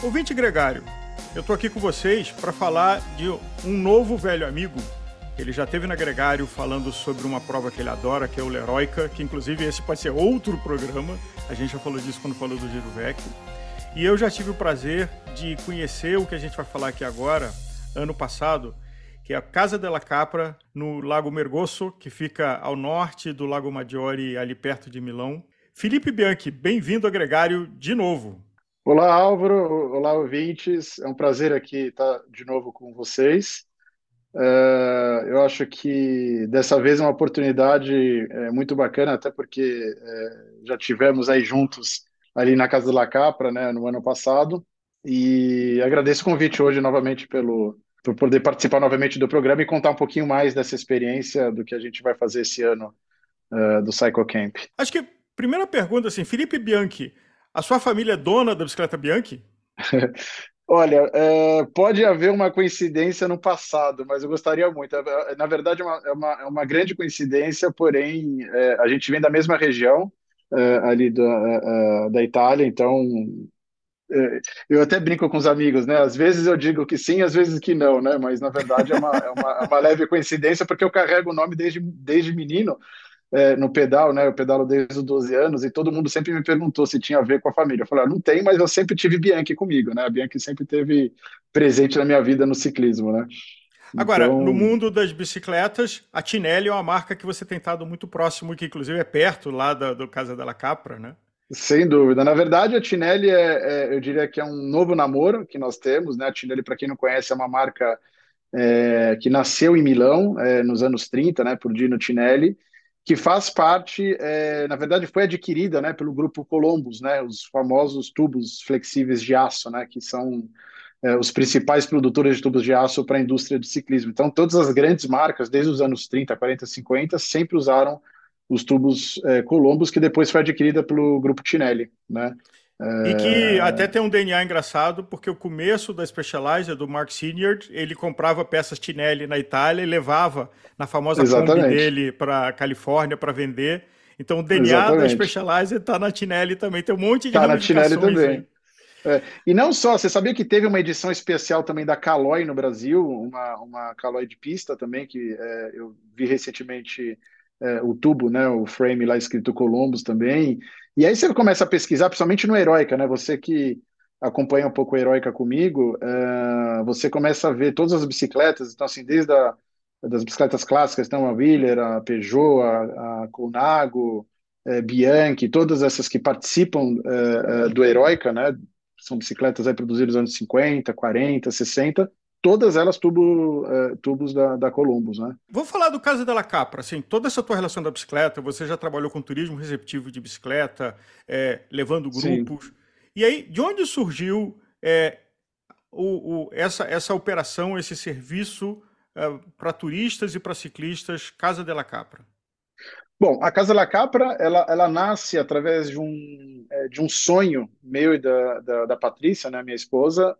Ouvinte Gregário, eu estou aqui com vocês para falar de um novo velho amigo. Ele já teve na Gregário falando sobre uma prova que ele adora, que é o Leroica, que inclusive esse pode ser outro programa. A gente já falou disso quando falou do Giro Vec. E eu já tive o prazer de conhecer o que a gente vai falar aqui agora, ano passado, que é a Casa della Capra, no Lago Mergoso, que fica ao norte do Lago Maggiore, ali perto de Milão. Felipe Bianchi, bem-vindo ao Gregário de novo. Olá, Álvaro. Olá, ouvintes. É um prazer aqui estar de novo com vocês. Uh, eu acho que dessa vez é uma oportunidade é, muito bacana, até porque é, já tivemos aí juntos ali na Casa da Capra, né, no ano passado. E agradeço o convite hoje novamente pelo por poder participar novamente do programa e contar um pouquinho mais dessa experiência do que a gente vai fazer esse ano do Cycle Camp. Acho que primeira pergunta assim, Felipe Bianchi, a sua família é dona da bicicleta Bianchi? Olha, é, pode haver uma coincidência no passado, mas eu gostaria muito. É, é, na verdade, é uma, é uma, é uma grande coincidência, porém, é, a gente vem da mesma região é, ali da, da Itália, então eu até brinco com os amigos, né? Às vezes eu digo que sim, às vezes que não, né? Mas na verdade é uma, é uma, uma leve coincidência, porque eu carrego o nome desde, desde menino é, no pedal, né? Eu pedalo desde os 12 anos e todo mundo sempre me perguntou se tinha a ver com a família. Eu falei, ah, não tem, mas eu sempre tive Bianchi comigo, né? A Bianchi sempre teve presente na minha vida no ciclismo, né? Agora, então... no mundo das bicicletas, a Tinelli é uma marca que você tem estado muito próximo, que inclusive é perto lá da, do Casa della Capra, né? Sem dúvida. Na verdade, a Tinelli é, é, eu diria que é um novo namoro que nós temos, né? A Tinelli, para quem não conhece, é uma marca é, que nasceu em Milão é, nos anos 30, né? Por Dino Tinelli que faz parte, é, na verdade, foi adquirida, né, pelo grupo Columbus, né, os famosos tubos flexíveis de aço, né, que são é, os principais produtores de tubos de aço para a indústria de ciclismo. Então, todas as grandes marcas, desde os anos 30, 40, 50, sempre usaram os tubos é, Columbus, que depois foi adquirida pelo grupo Tinelli, né? E que até tem um DNA engraçado, porque o começo da Specialized, do Mark Senior, ele comprava peças Tinelli na Itália e levava na famosa Kombi dele para Califórnia para vender. Então o DNA Exatamente. da Specialized está na Tinelli também. Tem um monte de Está na Tinelli também. É, e não só, você sabia que teve uma edição especial também da Caloi no Brasil, uma, uma Caloi de pista também, que é, eu vi recentemente é, o tubo, né, o frame lá escrito Columbus também. E aí você começa a pesquisar, principalmente no Heroica, né? Você que acompanha um pouco o Heroica comigo, uh, você começa a ver todas as bicicletas, então assim, desde a, das bicicletas clássicas, então a Wheeler, a Peugeot, a, a Colnago, é, Bianchi, todas essas que participam é, do Heroica, né? São bicicletas aí produzidas nos anos 50, 40, 60, todas elas tubo, uh, tubos da, da Columbus, né? Vamos falar do caso dela Capra, assim, toda essa tua relação da bicicleta, você já trabalhou com turismo receptivo de bicicleta, é, levando grupos, Sim. e aí, de onde surgiu é, o, o, essa, essa operação, esse serviço é, para turistas e para ciclistas, Casa dela Capra? Bom, a Casa La Capra, ela, ela nasce através de um, é, de um sonho meu e da, da, da Patrícia, né, minha esposa,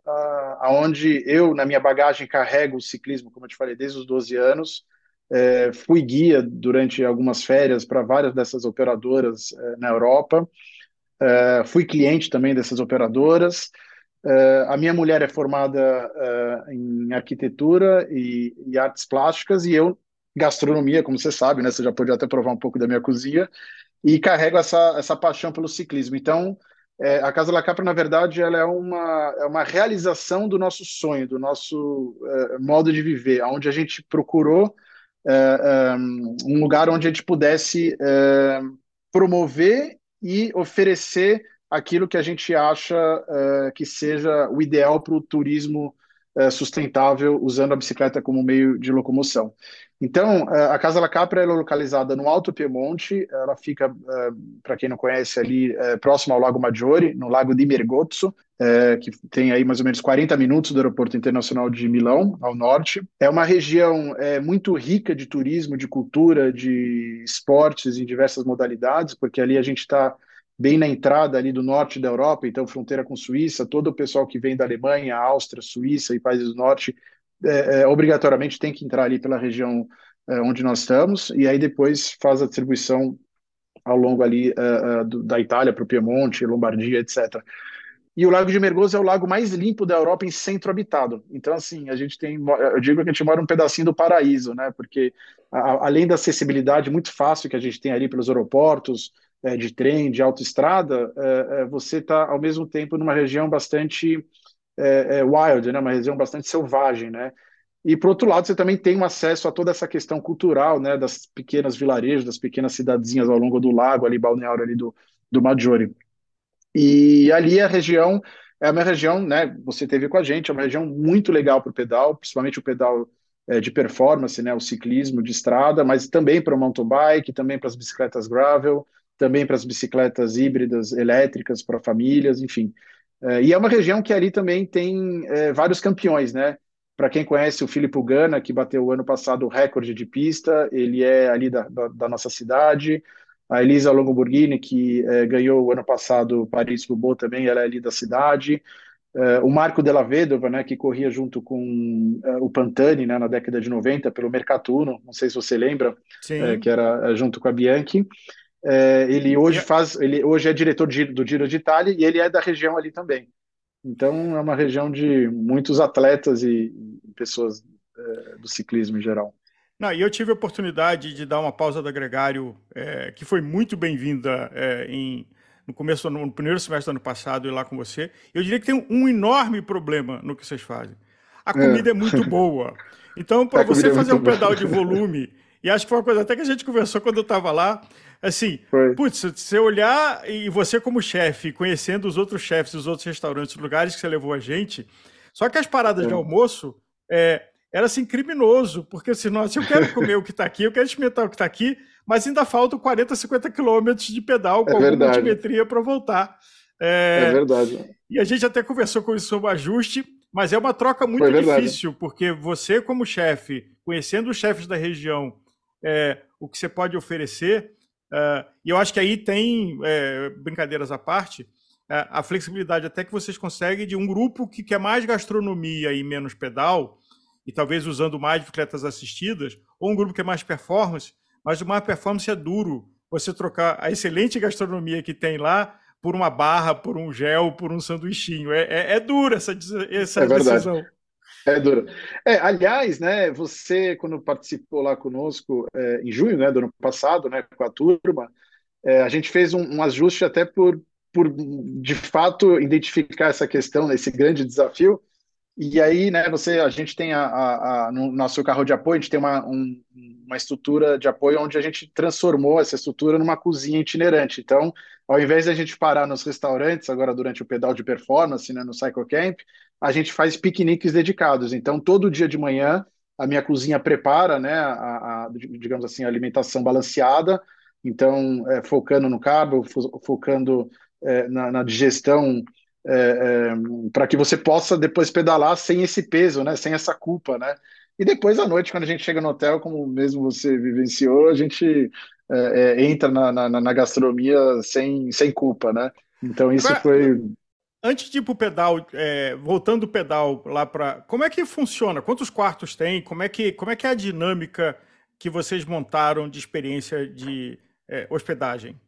aonde eu, na minha bagagem, carrego o ciclismo, como eu te falei, desde os 12 anos. É, fui guia durante algumas férias para várias dessas operadoras é, na Europa. É, fui cliente também dessas operadoras. É, a minha mulher é formada é, em arquitetura e, e artes plásticas e eu gastronomia, como você sabe, né? Você já pode até provar um pouco da minha cozinha e carrego essa, essa paixão pelo ciclismo. Então, é, a Casa La Capra, na verdade, ela é uma, é uma realização do nosso sonho, do nosso é, modo de viver, onde a gente procurou é, é um lugar onde a gente pudesse é, promover e oferecer aquilo que a gente acha é, que seja o ideal para o turismo sustentável usando a bicicleta como meio de locomoção. Então, eh, a Casa La Capra é localizada no Alto Piemonte, ela fica, eh, para quem não conhece, ali eh, próximo ao Lago Maggiore, no Lago di Mergozzo, que tem aí mais ou menos 40 minutos do Aeroporto Internacional de Milão, ao norte. É uma região muito rica de turismo, de cultura, de esportes em diversas modalidades, porque ali a gente está bem na entrada ali do norte da Europa, então fronteira com Suíça, todo o pessoal que vem da Alemanha, Áustria, Suíça e países do norte é, é, obrigatoriamente tem que entrar ali pela região é, onde nós estamos, e aí depois faz a distribuição ao longo ali é, é, do, da Itália para o Piemonte, Lombardia, etc. e o Lago de Mergoso é o lago mais limpo da Europa em centro habitado. Então, assim, a gente tem, eu digo que a gente mora um pedacinho do paraíso, né? Porque a, além da acessibilidade muito fácil que a gente tem ali pelos aeroportos, é, de trem, de autoestrada, você está ao mesmo tempo numa região bastante é, é, wild, né? Uma região bastante selvagem, né? E por outro lado, você também tem um acesso a toda essa questão cultural, né? Das pequenas vilarejos, das pequenas cidadezinhas ao longo do lago, ali balneário ali do do Maggiore. E ali a região é uma região, né? Você teve com a gente, é uma região muito legal para o pedal, principalmente o pedal é, de performance, né? O ciclismo de estrada, mas também para o mountain bike, também para as bicicletas gravel, também para as bicicletas híbridas elétricas para famílias, enfim. É, e é uma região que ali também tem é, vários campeões, né? Para quem conhece o Filipe Gana, que bateu o ano passado o recorde de pista, ele é ali da, da, da nossa cidade a Elisa Longoborghini, que é, ganhou o ano passado Paris-Roubaix também, ela é ali da cidade. É, o Marco Della Vedova, né, que corria junto com é, o Pantani né, na década de 90 pelo Mercatuno, não sei se você lembra, que era junto com a Bianchi. Ele hoje faz, ele hoje é diretor do Giro de Itália e ele é da região ali também. Então é uma região de muitos atletas e, e pessoas do ciclismo em geral. Não, e eu tive a oportunidade de dar uma pausa do Gregário, é, que foi muito bem-vinda é, em, no começo, no primeiro semestre do ano passado, ir lá com você. Eu diria que tem um enorme problema no que vocês fazem. A comida é, é muito boa. Então, para você é fazer um pedal de volume, e acho que foi uma coisa até que a gente conversou quando eu estava lá, assim, foi. putz, você olhar e você como chefe, conhecendo os outros chefes, os outros restaurantes, os lugares que você levou a gente, só que as paradas de é. almoço, é, era assim criminoso, porque assim, nossa, eu quero comer o que está aqui, eu quero experimentar o que está aqui, mas ainda faltam 40, 50 quilômetros de pedal com é alguma altimetria para voltar. É, é, verdade. E a gente até conversou com isso sobre ajuste, mas é uma troca muito difícil, porque você, como chefe, conhecendo os chefes da região, é, o que você pode oferecer, e eu acho que aí tem, é, brincadeiras à parte, a flexibilidade até que vocês conseguem de um grupo que quer mais gastronomia e menos pedal, e talvez usando mais bicicletas assistidas, ou um grupo que é mais performance, mas mais performance é duro. Você trocar a excelente gastronomia que tem lá por uma barra, por um gel, por um sanduichinho. É, é, é dura essa, essa é decisão. É duro. É, aliás, né, você, quando participou lá conosco é, em junho né, do ano passado, né, com a turma, é, a gente fez um, um, ajuste até por, por, de fato, identificar essa questão, esse grande desafio, e aí, né, você, a gente tem a, a, a, no nosso carro de apoio, a gente tem uma, um, uma estrutura de apoio onde a gente transformou essa estrutura numa cozinha itinerante. Então, ao invés de a gente parar nos restaurantes, agora durante o pedal de performance, né, no Cycle Camp, a gente faz piqueniques dedicados. Então, todo dia de manhã, a minha cozinha prepara, né, a, a digamos assim, a alimentação balanceada. Então, é, focando no carbo, focando é, na, na digestão é, é, para que você possa depois pedalar sem esse peso, né? Sem essa culpa, né? E depois à noite, quando a gente chega no hotel, como mesmo você vivenciou, a gente é, é entra na, na, na, gastronomia sem, sem culpa, né? Então isso Agora, foi. Antes de ir para o pedal, é, voltando o pedal lá para. Como é que funciona? Quantos quartos tem? Como é que, como é, que é a dinâmica que vocês montaram de experiência de é, hospedagem?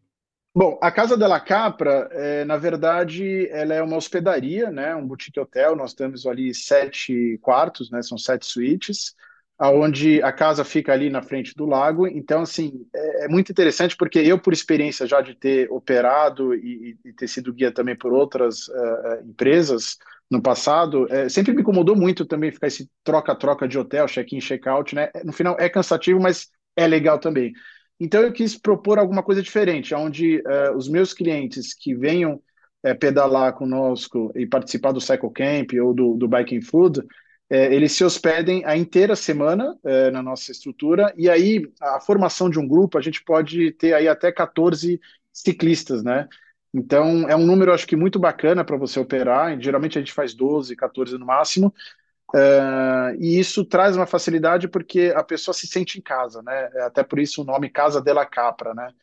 Bom, a Casa della Capra, é, na verdade, ela é uma hospedaria, né, um boutique hotel. Nós temos ali sete quartos, né, são sete suítes, aonde a casa fica ali na frente do lago. Então, assim, é, é muito interessante porque eu, por experiência já de ter operado e, e ter sido guia também por outras uh, empresas no passado, é, sempre me incomodou muito também ficar esse troca-troca de hotel, check-in, check-out, né? No final é cansativo, mas é legal também. Então eu quis propor alguma coisa diferente, onde uh, os meus clientes que venham uh, pedalar conosco e participar do Cycle Camp ou do, do Biking Food, uh, eles se hospedem a inteira semana na nossa estrutura, e aí a formação de um grupo, a gente pode ter aí até 14 ciclistas, né? Então, é um número, acho que, muito bacana para você operar. Geralmente a gente faz 12, 14 no máximo, Uh, e isso traz uma facilidade porque a pessoa se sente em casa, né? É até por isso o nome Casa della Capra, né?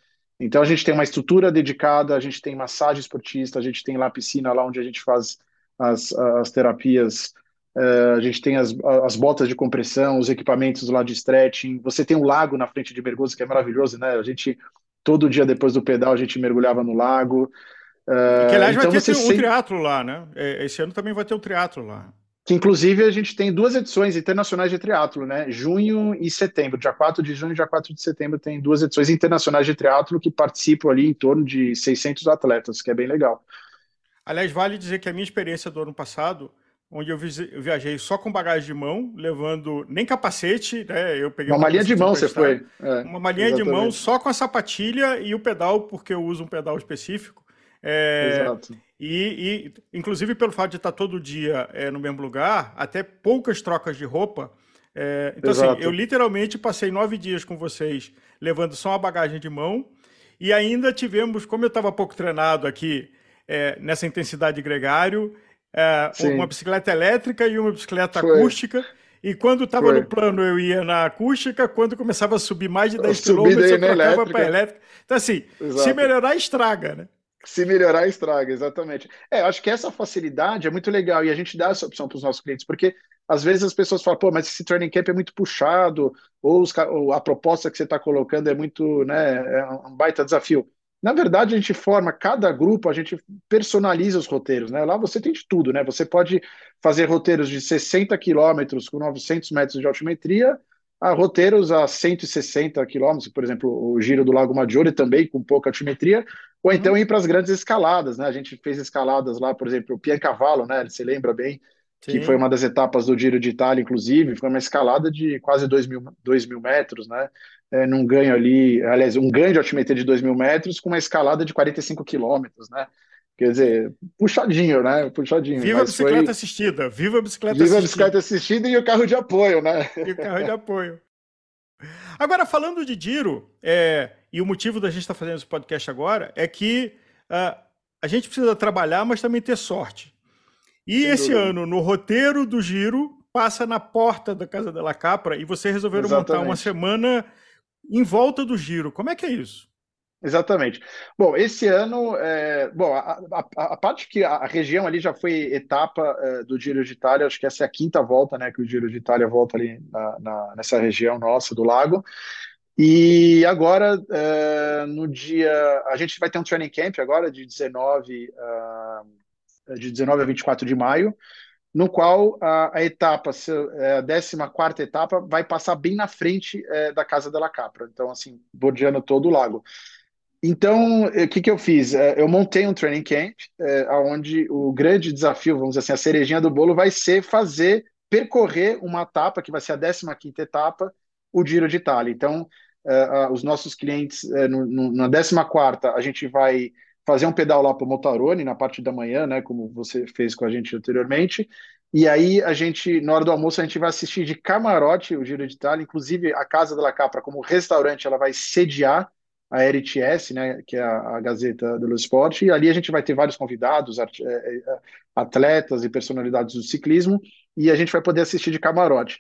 Então a gente tem uma estrutura dedicada, a gente tem massagem esportista, a gente tem lá piscina, lá onde a gente faz as, as terapias, uh, a gente tem as, as botas de compressão, os equipamentos lá de stretching, você tem um lago na frente de Mergoso que é maravilhoso, né? A gente, todo dia depois do pedal, a gente mergulhava no lago, Uh, que, aliás, então vai ter um, um triatlo lá, né? É, esse ano também vai ter um triatlo lá. Que, inclusive, a gente tem duas edições internacionais de triatlo, né? Junho e setembro. Dia 4 de junho e dia 4 de setembro tem duas edições internacionais de triatlo que participam ali em torno de 600 atletas, que é bem legal. Aliás, vale dizer que a minha experiência do ano passado, onde eu viajei só com bagagem de mão, levando nem capacete, né? Eu peguei uma malinha de mão, você foi. É, uma malinha de mão só com a sapatilha e o pedal, porque eu uso um pedal específico. É, Exato. E, e, inclusive, pelo fato de estar todo dia é, no mesmo lugar, até poucas trocas de roupa. É, então, assim, Exato. assim, eu literalmente passei nove dias com vocês levando só uma bagagem de mão. E ainda tivemos, como eu estava pouco treinado aqui é, nessa intensidade gregário, é, uma bicicleta elétrica e uma bicicleta Foi. acústica. E quando estava no plano, eu ia na acústica. Quando começava a subir mais de 10 km, eu trocava para elétrica. Então, assim, Exato. se melhorar, estraga, né? Se melhorar, estraga, exatamente. É, acho que essa facilidade é muito legal e a gente dá essa opção para os nossos clientes, porque às vezes as pessoas falam, pô, mas esse training camp é muito puxado, ou, os, ou a proposta que você está colocando é muito, né, é um baita desafio. Na verdade, a gente forma cada grupo, a gente personaliza os roteiros, né? Lá você tem de tudo, né? Você pode fazer roteiros de 60 quilômetros com 900 metros de altimetria, a roteiros a 160 quilômetros, por exemplo, o Giro do Lago Maggiore também com pouca altimetria, ou então uhum. ir para as grandes escaladas, né? A gente fez escaladas lá, por exemplo, o Piancavalo, né? Você lembra bem? Sim. Que foi uma das etapas do Giro de Itália, inclusive, foi uma escalada de quase 2 mil, 2 mil metros, né? É, num ganho ali, aliás, um ganho de altimetria de 2 mil metros com uma escalada de 45 quilômetros, né? Quer dizer, puxadinho, né? Puxadinho. Viva a bicicleta foi... assistida, viva a bicicleta viva assistida. Viva a bicicleta assistida e o carro de apoio, né? E o carro de apoio. Agora, falando de Giro, é, e o motivo da gente estar tá fazendo esse podcast agora é que uh, a gente precisa trabalhar, mas também ter sorte. E Sem esse dúvida. ano, no roteiro do Giro, passa na porta da Casa da Capra e vocês resolveram Exatamente. montar uma semana em volta do Giro. Como é que é isso? Exatamente. Bom, esse ano, é, bom, a, a, a, parte que a região ali já foi etapa é, do Giro de Itália, acho que essa é a quinta volta, né, que o Giro de Itália volta ali na, na, nessa região nossa do lago. E agora, é, no dia, a gente vai ter um training camp agora de 19, uh, de 19 a 24 de maio, no qual a, a etapa, é, a 14 etapa, vai passar bem na frente é, da Casa della Capra, então assim, bordeando todo o lago. Então, o que, que eu fiz? É, eu montei um training camp, é, onde o grande desafio, vamos dizer assim, a cerejinha do bolo vai ser fazer, percorrer uma etapa, que vai ser a 15ª etapa, o Giro de Itália. Então, é, os nossos clientes, no, no, na 14ª, a gente vai fazer um pedal lá para o Motarone, na parte da manhã, né, como você fez com a gente anteriormente, e aí a gente, na hora do almoço, a gente vai assistir de camarote o Giro de Itália, inclusive a Casa da Capra, como restaurante, ela vai sediar a RTS, né, que é a, a Gazeta do Esporte, e ali a gente vai ter vários convidados, é, é, atletas e personalidades do ciclismo, e a gente vai poder assistir de camarote.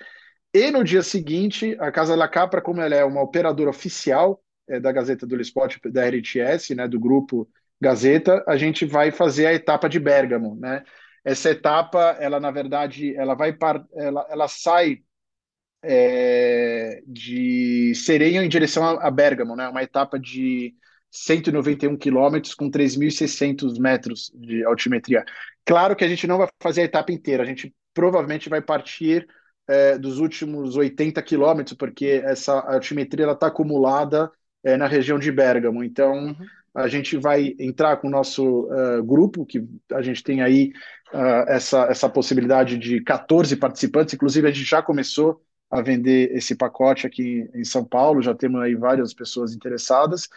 E no dia seguinte, a Casa La Capra, como ela é uma operadora oficial é, da Gazeta do Esporte, da RTS, né, do grupo Gazeta, a gente vai fazer a etapa de Bergamo, né? Essa etapa, ela na verdade, ela vai ela, ela sai é, de Serenho em direção a, Bergamo, né? Uma etapa de 191 quilômetros com 3.600 metros de altimetria. Claro que a gente não vai fazer a etapa inteira, a gente provavelmente vai partir é, dos últimos 80 quilômetros, porque essa altimetria está acumulada é, na região de Bergamo. Então, uhum. A gente vai entrar com o nosso uh, grupo, que a gente tem aí uh, essa, essa possibilidade de 14 participantes, inclusive a gente já começou a vender esse pacote aqui em São Paulo, já temos aí várias pessoas interessadas.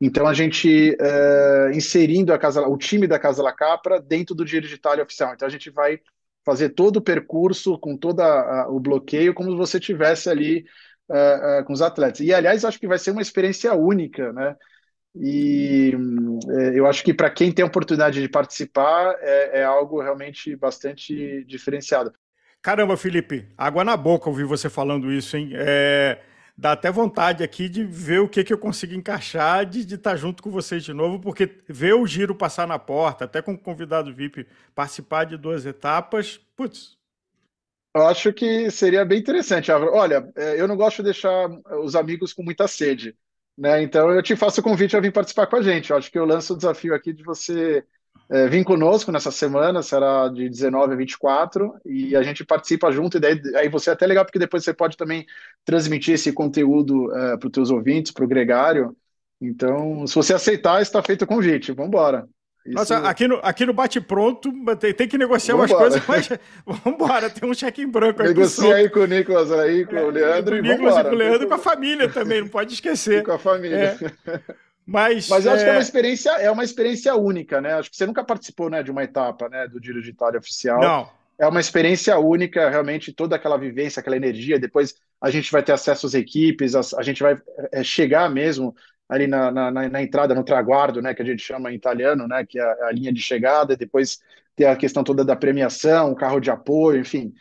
Então a gente uh, inserindo a casa, o time da Casa La Capra dentro do Giro de Itália oficial. Então a gente vai fazer todo o percurso com todo o bloqueio como se você tivesse ali uh, uh, com os atletas. E aliás acho que vai ser uma experiência única, né? E eu acho que para quem tem a oportunidade de participar é, é algo realmente bastante diferenciado. Caramba, Felipe, água na boca ouvir você falando isso, hein? É, dá até vontade aqui de ver o que, que eu consigo encaixar de, estar tá junto com vocês de novo, porque ver o giro passar na porta, até com o convidado VIP participar de duas etapas, putz. Eu acho que seria bem interessante, Álvaro. Olha, é, eu não gosto de deixar os amigos com muita sede, né? Então eu te faço o convite a vir participar com a gente. Eu acho que eu lanço o desafio aqui de você é, vir conosco nessa semana, será de 19 a 24, e a gente participa junto, e daí aí você é até legal, porque depois você pode também transmitir esse conteúdo é, para os teus ouvintes, para o gregário. Então, se você aceitar, está feito o convite. Vamos embora. Isso... Nossa, aqui no, aqui no Bate Pronto tem, tem que negociar umas coisas, mas vamos embora, tem um cheque em branco aqui. Negocia aí com o Nicolas, aí, com é, o Leandro. Com o Nicolas e com o Leandro e com a família também, não pode esquecer. E com a família. É. Mas, mas eu acho que é uma é experiência, é uma experiência única, né? Acho que você nunca participou né, de uma etapa né, do Giro de Itália oficial. Não. É uma experiência única, realmente, toda aquela vivência, aquela energia. Depois a gente vai ter acesso às equipes, a, a gente vai é, chegar mesmo ali na, na, na, entrada, no traguardo, né, que a gente chama em italiano, né, que é a, a linha de chegada, depois ter a questão toda da premiação, carro de apoio, enfim.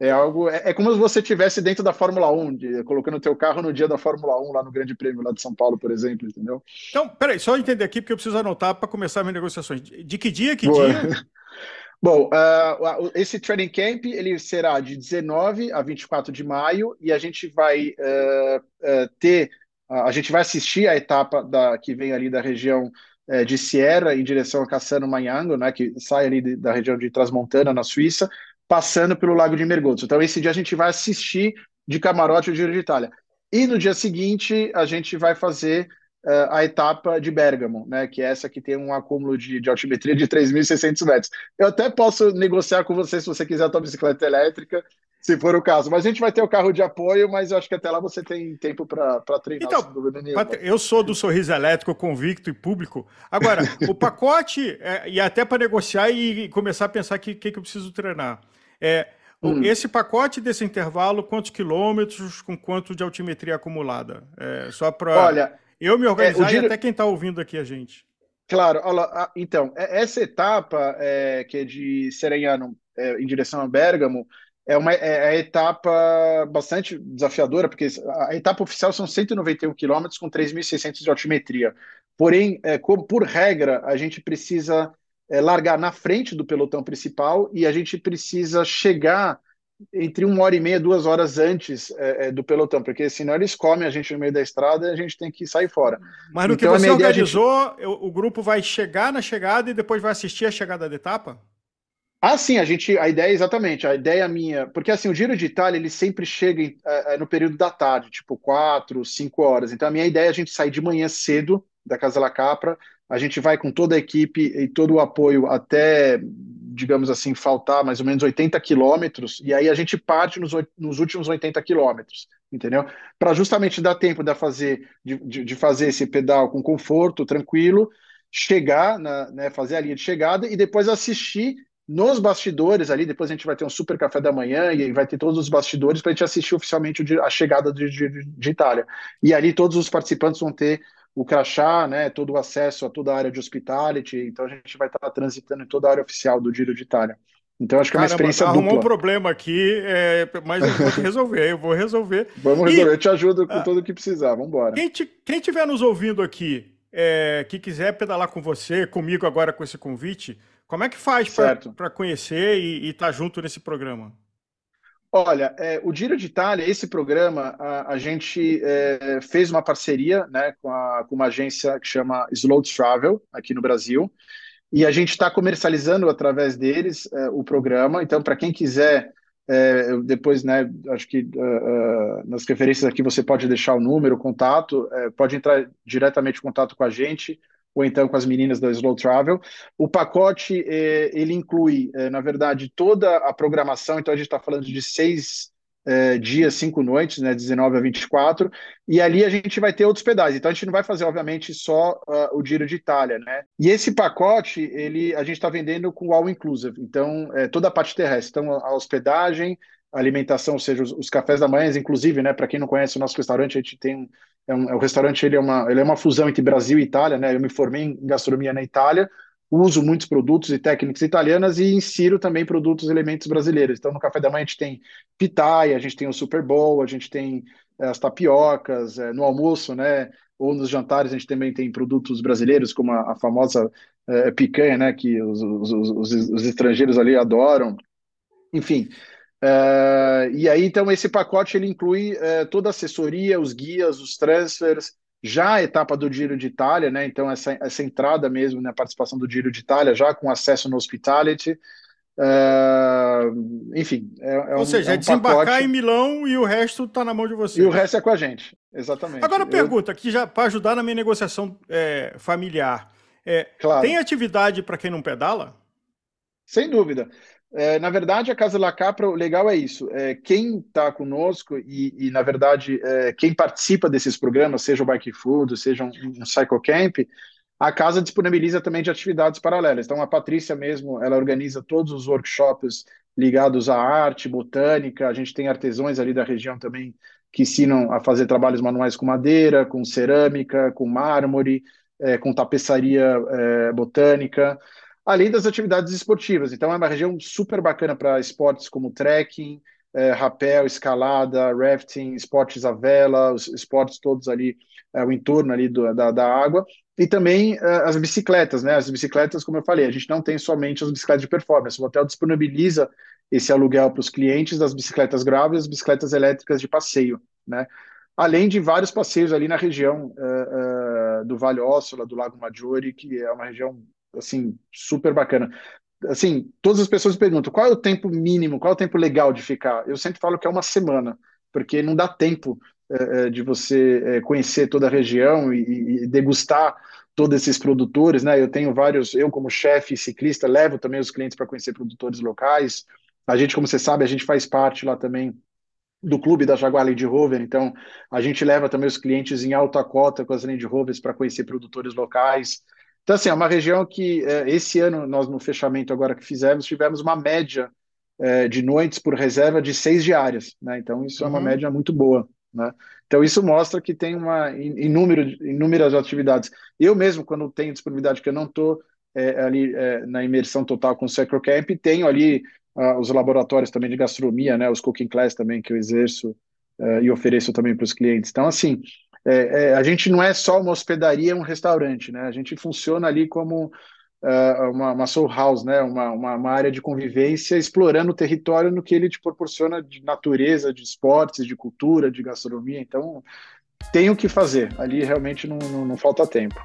É algo. É, é, como se você estivesse dentro da Fórmula 1, de, colocando o teu carro no dia da Fórmula 1, lá no Grande Prêmio lá de São Paulo, por exemplo, entendeu? Então, peraí, só entender aqui, porque eu preciso anotar para começar minhas negociações. De que dia, que Boa. dia? Bom, uh, esse training camp ele será de 19 a 24 de maio e a gente vai uh, uh, ter, a gente vai assistir a etapa da, que vem ali da região de Sierra em direção a Cassano Manhango, né, que sai ali de, da região de Transmontana, na Suíça, passando pelo Lago de Mergozzo. Então, esse dia a gente vai assistir de camarote o Giro de Itália. E no dia seguinte, a gente vai fazer uh, a etapa de Bergamo, né, que é essa que tem um acúmulo de, de altimetria de 3.600 metros. Eu até posso negociar com você se você quiser a tua bicicleta elétrica, se for o caso. Mas a gente vai ter o carro de apoio, mas eu acho que até lá você tem tempo para treinar. Então, eu sou do sorriso elétrico convicto e público. Agora, o pacote, é, e até para negociar e começar a pensar o que, que, que eu preciso treinar. É, hum. Esse pacote desse intervalo, quantos quilômetros, com quanto de altimetria acumulada? É, só para eu me organizar é, giro... e até quem está ouvindo aqui a gente. Claro, olha, então, é, essa etapa é, que é de Serenhano é, em direção a Bergamo é uma é, é etapa bastante desafiadora, porque a etapa oficial são 191 quilômetros com 3.600 de altimetria. Porém, é, como, por regra, a gente precisa é, largar na frente do pelotão principal e a gente precisa chegar entre uma hora e meia, duas horas antes é, é do pelotão, porque senão eles comem a gente no meio da estrada e a gente tem que sair fora. Mas no então, que você organizou, gente... o grupo vai chegar na chegada e depois vai assistir a chegada da etapa? Ah, sim, a gente, a ideia exatamente, a ideia minha, porque assim, o Giro de Itália, ele sempre chega em, é, no período da tarde, tipo quatro, cinco horas, então a minha ideia é a gente sair de manhã cedo da Casa La Capra, a gente vai com toda a equipe e todo o apoio até, digamos assim, faltar mais ou menos 80 quilômetros, e aí a gente parte nos, nos últimos 80 quilômetros, entendeu? Para justamente dar tempo de fazer, de, de, fazer esse pedal com conforto, tranquilo, chegar, na, né, fazer a linha de chegada e depois assistir nos bastidores ali, depois a gente vai ter um super café da manhã e vai ter todos os bastidores para a gente assistir oficialmente a chegada de, de, de Itália. E ali todos os participantes vão ter o crachá, né, todo o acesso a toda a área de hospitality, então a gente vai estar transitando em toda a área oficial do Giro de Itália. Então acho que é uma experiência arrumou dupla. um problema aqui, é, mas eu vou resolver, eu vou resolver. Vamos resolver, e, eu te ajudo com ah, tudo o que precisar, vamos embora. Quem, quem tiver nos ouvindo aqui, é, que quiser pedalar com você, comigo agora com esse convite, como é que faz para conhecer e estar tá junto nesse programa? Olha, é, o Giro de Itália, esse programa, a, a gente é, fez uma parceria né, com, a, com, uma agência que chama Slow Travel, aqui no Brasil, e a gente está comercializando através deles é, o programa. Então, para quem quiser, é, depois, né, acho que uh, uh, nas referências aqui você pode deixar o número, o contato, pode entrar diretamente em contato com a gente ou então com as meninas da Slow Travel. O pacote eh, ele inclui, eh, na verdade, toda a programação. Então a gente está falando de seis eh, dias, cinco noites, né, 19 a 24, e ali a gente vai ter outros pedais. Então a gente não vai fazer, obviamente, só uh, o Giro de Itália, né? E esse pacote ele a gente está vendendo com all inclusive. Então toda a parte terrestre, então a hospedagem, alimentação, ou seja, os, os cafés da manhã, inclusive, né? Para quem não conhece o nosso restaurante, a gente tem é um, é um restaurante, ele é, uma, ele é uma fusão entre Brasil e Itália, né? Eu me formei em gastronomia na Itália, uso muitos produtos e técnicas italianas e insiro também produtos e elementos brasileiros. Então, no café da manhã a gente tem pitaia, a gente tem o Super Bowl, a gente tem é, as tapiocas, é, no almoço, né? Ou nos jantares a gente também tem produtos brasileiros, como a, a famosa é, picanha, né? Que os, os, os, os estrangeiros ali adoram. Enfim, Uh, e aí, então, esse pacote ele inclui uh, toda a assessoria, os guias, os transfers, já a etapa do Giro de Itália, né? Então essa, essa entrada mesmo na né? participação do Giro de Itália, já com acesso no Hospitality. Uh, enfim, é, é Ou um, seja, é, um é desembarcar pacote... em Milão e o resto está na mão de vocês. E o resto é com a gente, exatamente. Agora, Eu... pergunta, que já para ajudar na minha negociação é, familiar. É, claro. Tem atividade para quem não pedala? Sem dúvida. É, na verdade, a Casa La Capra, o legal é isso. É, quem está conosco e, e, na verdade, é, quem participa desses programas, seja o Bike Food, seja um, um Cycle Camp, a casa disponibiliza também de atividades paralelas. Então, a Patrícia mesmo, ela organiza todos os workshops ligados à arte, botânica. A gente tem artesãos ali da região também que ensinam a fazer trabalhos manuais com madeira, com cerâmica, com mármore, é, com tapeçaria é, botânica além das atividades esportivas. Então, é uma região super bacana para esportes como trekking, é, rapel, escalada, rafting, esportes à vela, os esportes todos ali, é, o entorno ali do, da, da água, e também é, as bicicletas, né? As bicicletas, como eu falei, a gente não tem somente as bicicletas de performance, o hotel disponibiliza esse aluguel para os clientes das bicicletas graves as bicicletas elétricas de passeio, né? Além de vários passeios ali na região uh, uh, do Vale Ossola, do Lago Maggiore, que é uma região assim, super bacana. Assim, todas as pessoas perguntam qual é o tempo mínimo, qual é o tempo legal de ficar. Eu sempre falo que é uma semana, porque não dá tempo é, de você é, conhecer toda a região e, e, degustar todos esses produtores, né? Eu tenho vários, eu como chefe ciclista levo também os clientes para conhecer produtores locais. A gente, como você sabe, a gente faz parte lá também do clube da Jaguar Land Rover, então a gente leva também os clientes em alta cota com as Land Rovers para conhecer produtores locais. Então, assim, é uma região que é, esse ano, nós no fechamento agora que fizemos, tivemos uma média é, de noites por reserva de seis diárias, né? Então, isso uhum. é uma uhum. média muito boa, né? Então, isso mostra que tem uma inúmero, inúmeras atividades. Eu mesmo, quando tenho disponibilidade, que eu não estou é, ali é, na imersão total com o Secro Camp, tenho ali uh, os laboratórios também de gastronomia, né? Os cooking class também que eu exerço uh, e ofereço também para os clientes. Então, assim, é, é, a gente não é só uma hospedaria, um restaurante, né? A gente funciona ali como uh, uma, uma soul house, né? Uma, uma, uma, área de convivência, explorando o território no que ele te proporciona de natureza, de esportes, de cultura, de gastronomia. Então, tem o que fazer. Ali realmente não, não, não falta tempo.